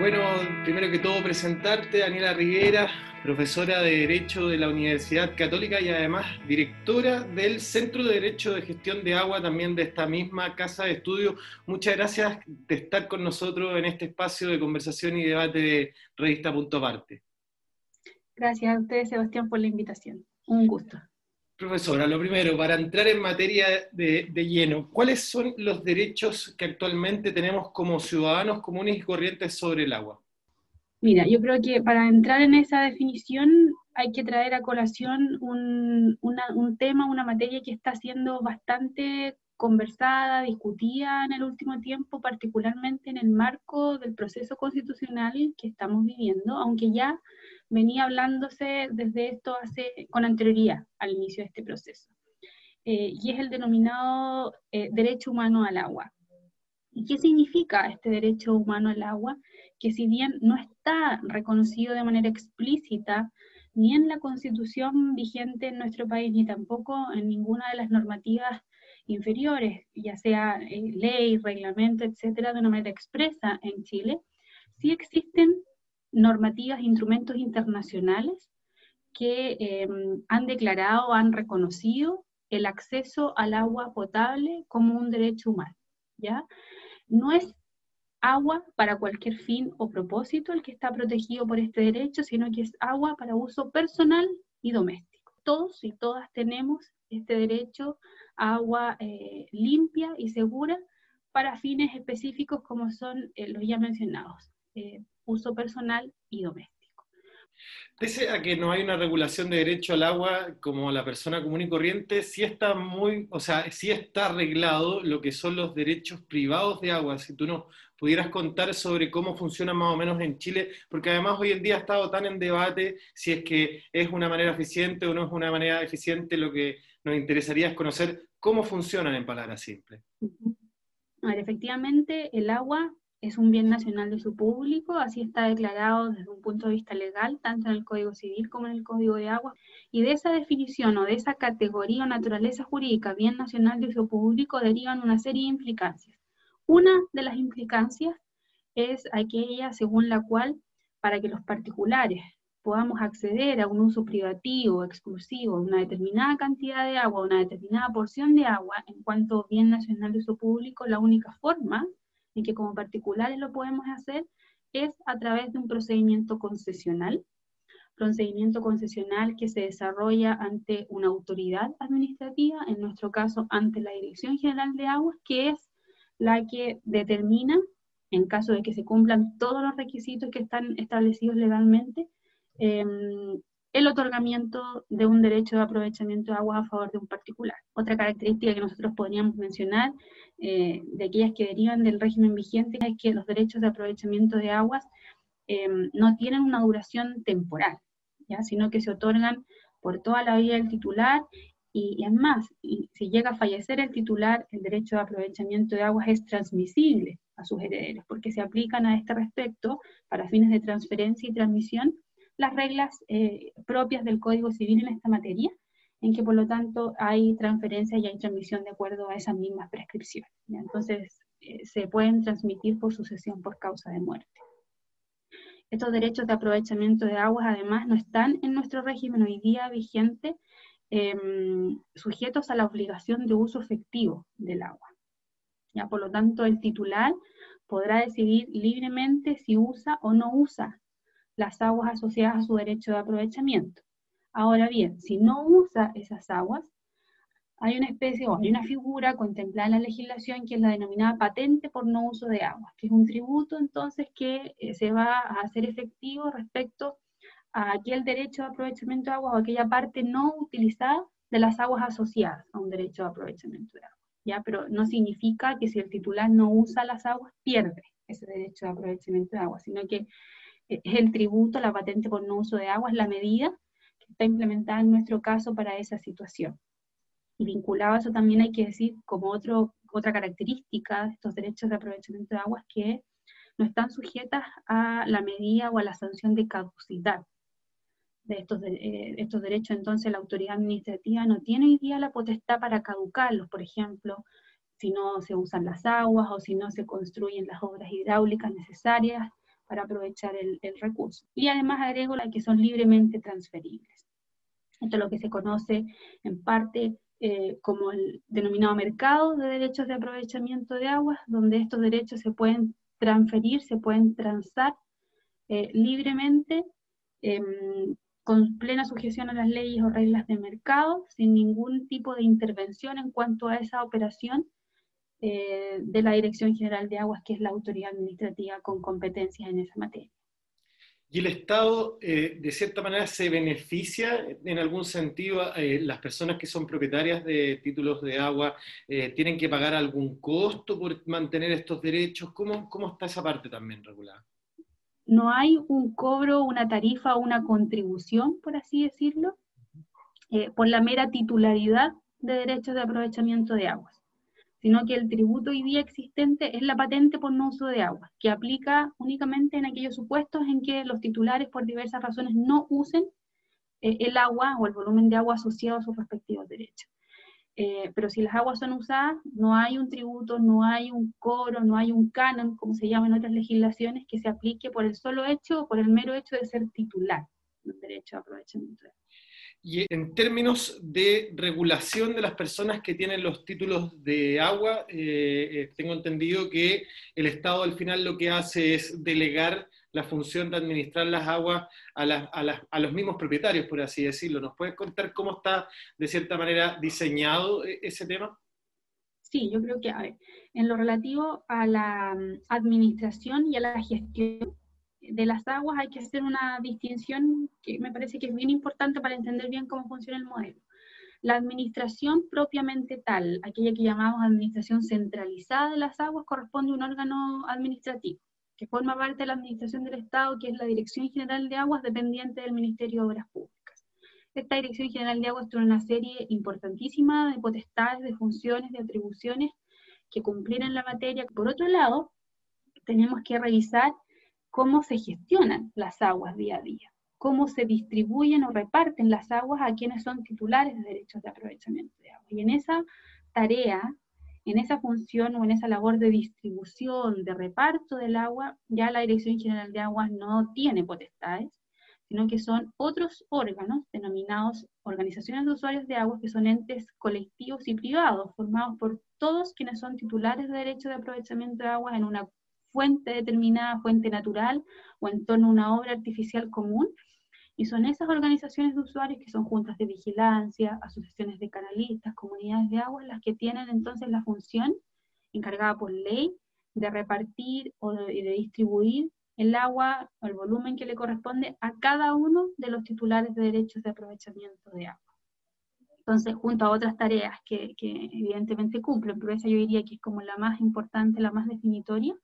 Bueno, primero que todo presentarte, Daniela Riguera, profesora de Derecho de la Universidad Católica y además directora del Centro de Derecho de Gestión de Agua, también de esta misma casa de estudio. Muchas gracias de estar con nosotros en este espacio de conversación y debate de Revista Punto Parte. Gracias a ustedes, Sebastián, por la invitación. Un gusto. Profesora, lo primero, para entrar en materia de, lleno, ¿cuáles son los derechos que actualmente tenemos como ciudadanos comunes y corrientes sobre el agua? Mira, yo creo que para entrar en esa definición hay que traer a colación un, un tema, una materia que está siendo bastante conversada, discutida en el último tiempo, particularmente en el marco del proceso constitucional que estamos viviendo, aunque ya venía hablándose desde esto hace, con anterioridad al inicio de este proceso. Eh, y es el denominado eh, derecho humano al agua. ¿Y qué significa este derecho humano al agua? Que si bien no está reconocido de manera explícita ni en la constitución vigente en nuestro país, ni tampoco en ninguna de las normativas inferiores, ya sea eh, ley, reglamento, etcétera, de una manera expresa en Chile, sí existen normativas, instrumentos internacionales que em, han declarado, han reconocido el acceso al agua potable como un derecho humano, ¿ya? No es agua para cualquier fin o propósito el que está protegido por este derecho, sino que es agua para uso personal y doméstico. Todos y todas tenemos este derecho a agua eh, limpia y segura para fines específicos como son eh, los ya mencionados, eh, uso personal y doméstico. Pese a que no hay una regulación de derecho al agua como la persona común y corriente, sí está muy, o sea, sí está arreglado lo que son los derechos privados de agua. Si tú nos pudieras contar sobre cómo funciona más o menos en Chile, porque además hoy en día ha estado tan en debate si es que es una manera eficiente o no es una manera eficiente, lo que nos interesaría es conocer cómo funcionan en palabras simples. A ver, efectivamente, el agua es un bien nacional de su público, así está declarado desde un punto de vista legal, tanto en el Código Civil como en el Código de Agua, y de esa definición o de esa categoría o naturaleza jurídica, bien nacional de su público, derivan una serie de implicancias. Una de las implicancias es aquella según la cual, para que los particulares podamos acceder a un uso privativo, exclusivo, una determinada cantidad de agua, una determinada porción de agua, en cuanto bien nacional de uso público, la única forma y que como particulares lo podemos hacer es a través de un procedimiento concesional, procedimiento concesional que se desarrolla ante una autoridad administrativa, en nuestro caso ante la Dirección General de Aguas, que es la que determina, en caso de que se cumplan todos los requisitos que están establecidos legalmente, em, el otorgamiento de un derecho de aprovechamiento de aguas a favor de un particular. Otra característica que nosotros podríamos mencionar eh, de aquellas que derivan del régimen vigente es que los derechos de aprovechamiento de aguas em, no tienen una duración temporal, ¿ya? sino que se otorgan por toda la vida del titular y, y además, y si llega a fallecer el titular, el derecho de aprovechamiento de aguas es transmisible a sus herederos, porque se aplican a este respecto para fines de transferencia y transmisión las reglas eh, propias del Código Civil en esta materia, en que por lo tanto hay transferencia y hay transmisión de acuerdo a esas mismas prescripciones. Entonces, eh, se pueden transmitir por sucesión por causa de muerte. Estos derechos de aprovechamiento de aguas además no están en nuestro régimen hoy día vigente em, sujetos a la obligación de uso efectivo del agua. ¿Ya? Por lo tanto, el titular podrá decidir libremente si usa o no usa las aguas asociadas a su derecho de aprovechamiento. Ahora bien, si no usa esas aguas, hay una especie o hay una figura contemplada en la legislación que es la denominada patente por no uso de aguas, que es un tributo entonces que eh, se va a hacer efectivo respecto a aquel derecho de aprovechamiento de aguas o aquella parte no utilizada de las aguas asociadas a un derecho de aprovechamiento de aguas. ¿ya? Pero no significa que si el titular no usa las aguas, pierde ese derecho de aprovechamiento de aguas, sino que el tributo, la patente por no uso de agua, es la medida que está implementada en nuestro caso para esa situación. Y vinculado a eso también hay que decir, como otro, otra característica de estos derechos de aprovechamiento de aguas, que no están sujetas a la medida o a la sanción de caducidad de estos, eh, estos derechos. Entonces la autoridad administrativa no tiene hoy día la potestad para caducarlos, por ejemplo, si no se usan las aguas o si no se construyen las obras hidráulicas necesarias para aprovechar el, recurso. Y además agrego las que son libremente transferibles. Esto es lo que se conoce en parte eh, como el denominado mercado de derechos de aprovechamiento de aguas, donde estos derechos se pueden transferir, se pueden transar eh, libremente, em, con plena sujeción a las leyes o reglas de mercado, sin ningún tipo de intervención en cuanto a esa operación eh, de la Dirección General de Aguas, que es la autoridad administrativa con competencias en esa materia. ¿Y el Estado, eh, de cierta manera, se beneficia en algún sentido? Eh, ¿Las personas que son propietarias de títulos de agua tienen que pagar algún costo por mantener estos derechos? ¿Cómo, ¿Cómo está esa parte también regulada? No hay un cobro, una tarifa una contribución, por así decirlo, por la mera titularidad de derechos de aprovechamiento de aguas sino que el tributo hoy día existente es la patente por no uso de agua, que aplica únicamente en aquellos supuestos en que los titulares por diversas razones no usen eh, el agua o el volumen de agua asociado a sus respectivos derechos. Eh, pero si las aguas son usadas, no hay un tributo, no hay un cobro, no hay un canon, como se llama en otras legislaciones, que se aplique por el solo hecho o por el mero hecho de ser titular del derecho a aprovechamiento de agua. Y en términos de regulación de las personas que tienen los títulos de agua, eh, eh, tengo entendido que el Estado al final lo que hace es delegar la función de administrar las aguas a, los mismos propietarios, por así decirlo. ¿Nos puedes contar cómo está, de cierta manera, diseñado eh, ese tema? Sí, yo creo que, en lo relativo a la mm, administración y a la gestión, de las aguas hay que hacer una distinción que me parece que es bien importante para entender bien cómo funciona el modelo. La administración propiamente tal, aquella que llamamos administración centralizada de las aguas, corresponde a un órgano administrativo, que forma parte de la administración del Estado, que es la Dirección General de Aguas, dependiente del Ministerio de Obras Públicas. Esta Dirección General de Aguas tiene una serie importantísima de potestades, de funciones, de atribuciones que cumplir en la materia. Por otro lado, tenemos que revisar cómo se gestionan las aguas día a día, cómo se distribuyen o reparten las aguas a quienes son titulares de derechos de aprovechamiento de agua. Y en esa tarea, en esa función o en esa labor de distribución, de reparto del agua, ya la Dirección General de Aguas no tiene potestades, sino que son otros órganos denominados organizaciones de usuarios de aguas, que son entes colectivos y privados, formados por todos quienes son titulares de derechos de aprovechamiento de agua en una fuente determinada, fuente natural o en torno a una obra artificial común. Y son esas organizaciones de usuarios que son juntas de vigilancia, asociaciones de canalistas, comunidades de agua, las que tienen entonces la función encargada por ley de repartir o de, de distribuir el agua o el volumen que le corresponde a cada uno de los titulares de derechos de aprovechamiento de agua. Entonces, junto a otras tareas que, que, evidentemente cumplen, pero esa yo diría que es como la más importante, la más definitoria,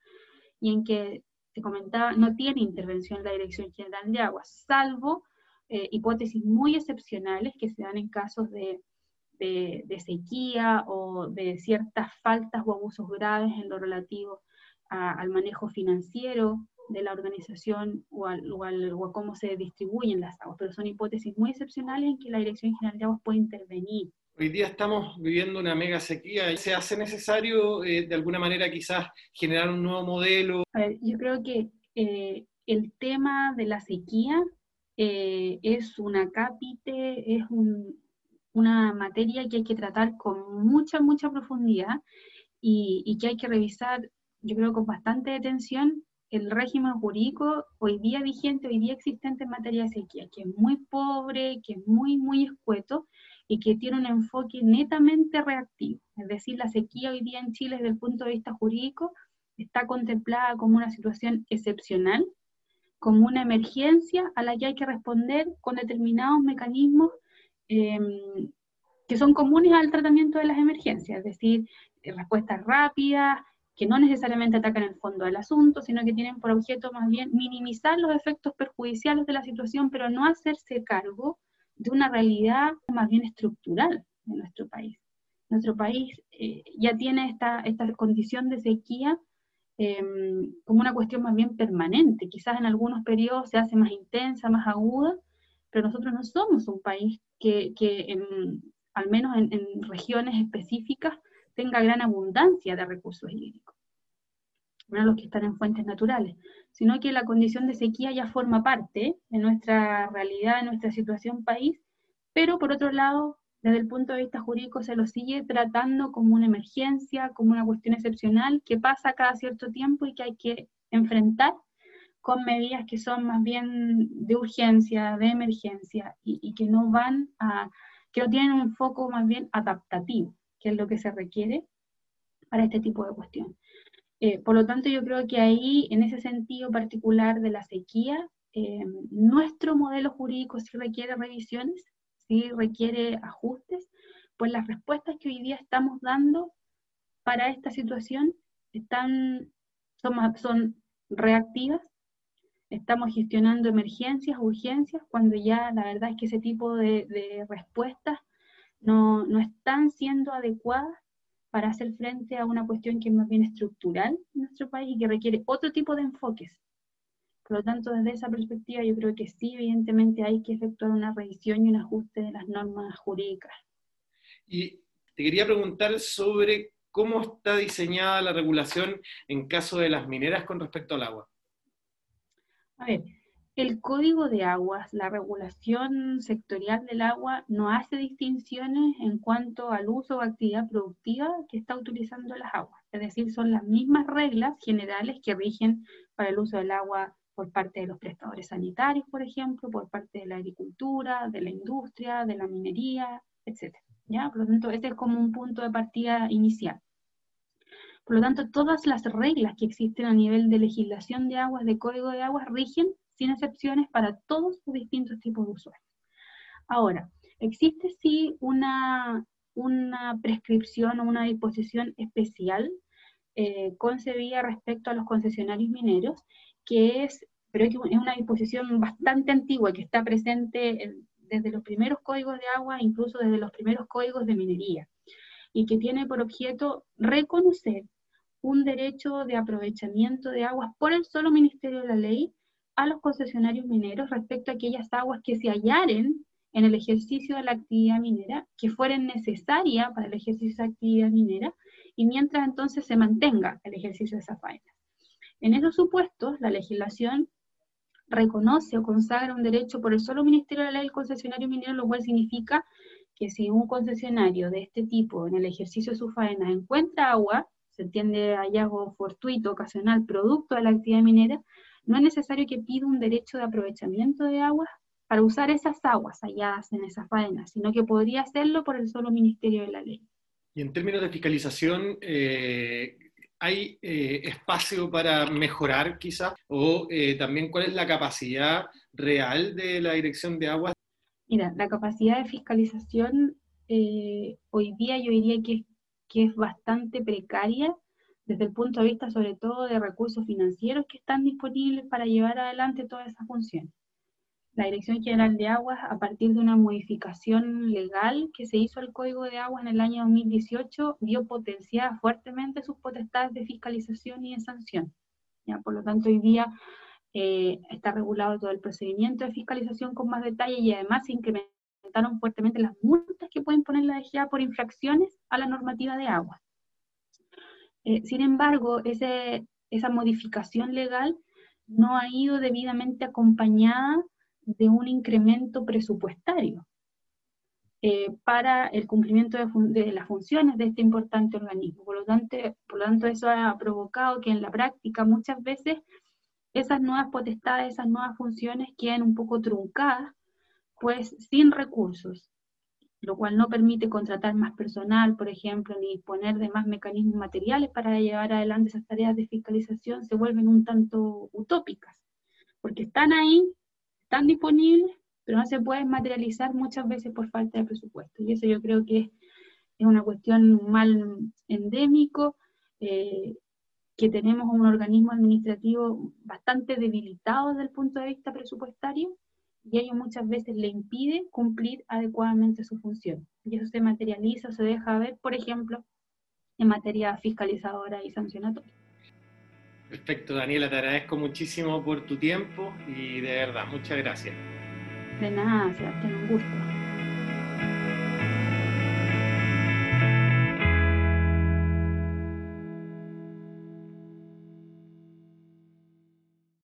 y en que se comentaba, no tiene intervención la Dirección General de Aguas, salvo eh, hipótesis muy excepcionales que se dan en casos de, de, sequía o de ciertas faltas o abusos graves en lo relativo al manejo financiero de la organización o, al, o, o, a cómo se distribuyen las aguas, pero son hipótesis muy excepcionales en que la Dirección General de Aguas puede intervenir Hoy día estamos viviendo una mega sequía. ¿Se hace necesario eh, de alguna manera quizás generar un nuevo modelo? A ver, yo creo que eh, el tema de la sequía eh, es una cápite, es una materia que hay que tratar con mucha, mucha profundidad y, y que hay que revisar, yo creo, con bastante atención el régimen jurídico hoy día vigente, hoy día existente en materia de sequía, que es muy pobre, que es muy, muy escueto y que tiene un enfoque netamente reactivo. Es decir, la sequía hoy día en Chile desde el punto de vista jurídico está contemplada como una situación excepcional, como una emergencia a la que hay que responder con determinados mecanismos em, que son comunes al tratamiento de las emergencias, es decir, respuestas rápidas, que no necesariamente atacan el fondo del asunto, sino que tienen por objeto más bien minimizar los efectos perjudiciales de la situación, pero no hacerse cargo de una realidad más bien estructural de nuestro país. Nuestro país eh, ya tiene esta, esta condición de sequía em, como una cuestión más bien permanente. Quizás en algunos periodos se hace más intensa, más aguda, pero nosotros no somos un país que, que al menos en, en, regiones específicas tenga gran abundancia de recursos hídricos. No los que están en fuentes naturales, sino que la condición de sequía ya forma parte de nuestra realidad, de nuestra situación país, pero por otro lado, desde el punto de vista jurídico se lo sigue tratando como una emergencia, como una cuestión excepcional que pasa cada cierto tiempo y que hay que enfrentar con medidas que son más bien de urgencia, de emergencia y, que no van a, que no tienen un foco más bien adaptativo, que es lo que se requiere para este tipo de cuestión. Eh, por lo tanto, yo creo que ahí, en ese sentido particular de la sequía, eh, nuestro modelo jurídico sí requiere revisiones, sí requiere ajustes, pues las respuestas que hoy día estamos dando para esta situación están, son, reactivas, estamos gestionando emergencias, urgencias, cuando ya la verdad es que ese tipo de, respuestas no, no, están siendo adecuadas para hacer frente a una cuestión que es más bien estructural en nuestro país y que requiere otro tipo de enfoques. Por lo tanto, desde esa perspectiva, yo creo que sí, evidentemente hay que efectuar una revisión y un ajuste de las normas jurídicas. Y te quería preguntar sobre cómo está diseñada la regulación en caso de las mineras con respecto al agua. A ver, el Código de Aguas, la regulación sectorial del agua, no hace distinciones en cuanto al uso o actividad productiva que está utilizando las aguas. Es decir, son las mismas reglas generales que rigen para el uso del agua por parte de los prestadores sanitarios, por ejemplo, por parte de la agricultura, de la industria, de la minería, etc. ¿Ya? Por lo tanto, este es como un punto de partida inicial. Por lo tanto, todas las reglas que existen a nivel de legislación de aguas, de código de aguas, rigen sin excepciones para todos los distintos tipos de usuarios. Ahora, existe sí una, una prescripción o una disposición especial eh, concebida respecto a los concesionarios mineros, que es, pero es una disposición bastante antigua que está presente desde los primeros códigos de agua, incluso desde los primeros códigos de minería, y que tiene por objeto reconocer un derecho de aprovechamiento de aguas por el solo Ministerio de la Ley a los concesionarios mineros respecto a aquellas aguas que se hallaren en el ejercicio de la actividad minera, que fueren necesarias para el ejercicio de la actividad minera, y mientras entonces se mantenga el ejercicio de esa faena. En esos supuestos, la legislación reconoce o consagra un derecho por el solo Ministerio de la Ley del concesionario minero, lo cual significa que si un concesionario de este tipo en el ejercicio de su faena encuentra agua, se entiende hallazgo fortuito, ocasional, producto de la actividad minera, no es necesario que pida un derecho de aprovechamiento de aguas para usar esas aguas halladas en esa faena, sino que podría hacerlo por el solo Ministerio de la Ley. Y en términos de fiscalización, eh, ¿hay eh, espacio para mejorar quizás? ¿O eh, también cuál es la capacidad real de la Dirección de Aguas? Mira, la capacidad de fiscalización hoy día yo diría que, que es bastante precaria desde el punto de vista sobre todo de recursos financieros que están disponibles para llevar adelante todas esas funciones. La Dirección General de Aguas, a partir de una modificación legal que se hizo al Código de Aguas en el año 2018, dio potenciada fuertemente sus potestades de fiscalización y de sanción. ¿ya? Por lo tanto, hoy día eh, está regulado todo el procedimiento de fiscalización con más detalle y además se incrementaron fuertemente las multas que pueden poner la DGA por infracciones a la normativa de aguas. Eh, sin embargo, esa modificación legal no ha ido debidamente acompañada de un incremento presupuestario eh, para el cumplimiento de, las funciones de este importante organismo. Por lo, tanto, por lo tanto, eso ha provocado que en la práctica muchas veces esas nuevas potestades, esas nuevas funciones queden un poco truncadas, pues sin recursos lo cual no permite contratar más personal, por ejemplo, ni disponer de más mecanismos materiales para llevar adelante esas tareas de fiscalización, se vuelven un tanto utópicas, porque están ahí, están disponibles, pero no se pueden materializar muchas veces por falta de presupuesto. Y eso yo creo que es, una cuestión mal endémico, eh, que tenemos un organismo administrativo bastante debilitado desde el punto de vista presupuestario, y ello muchas veces le impide cumplir adecuadamente su función. Y eso se materializa, se deja ver, por ejemplo, en materia fiscalizadora y sancionatoria. Perfecto, Daniela, te agradezco muchísimo por tu tiempo y de verdad, muchas gracias. De nada, Sebastián, un gusto.